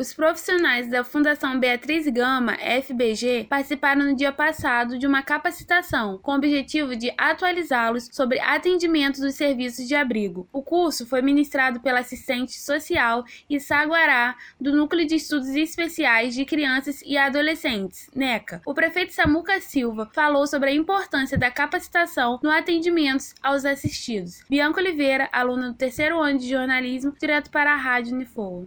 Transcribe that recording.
Os profissionais da Fundação Beatriz Gama, FBG, participaram no dia passado de uma capacitação com o objetivo de atualizá-los sobre atendimento dos serviços de abrigo. O curso foi ministrado pela assistente social Issaguará, do Núcleo de Estudos Especiais de Crianças e Adolescentes, NECA. O prefeito Samuca Silva falou sobre a importância da capacitação no atendimento aos assistidos. Bianca Oliveira, aluna do terceiro ano de jornalismo, direto para a Rádio Unifoa.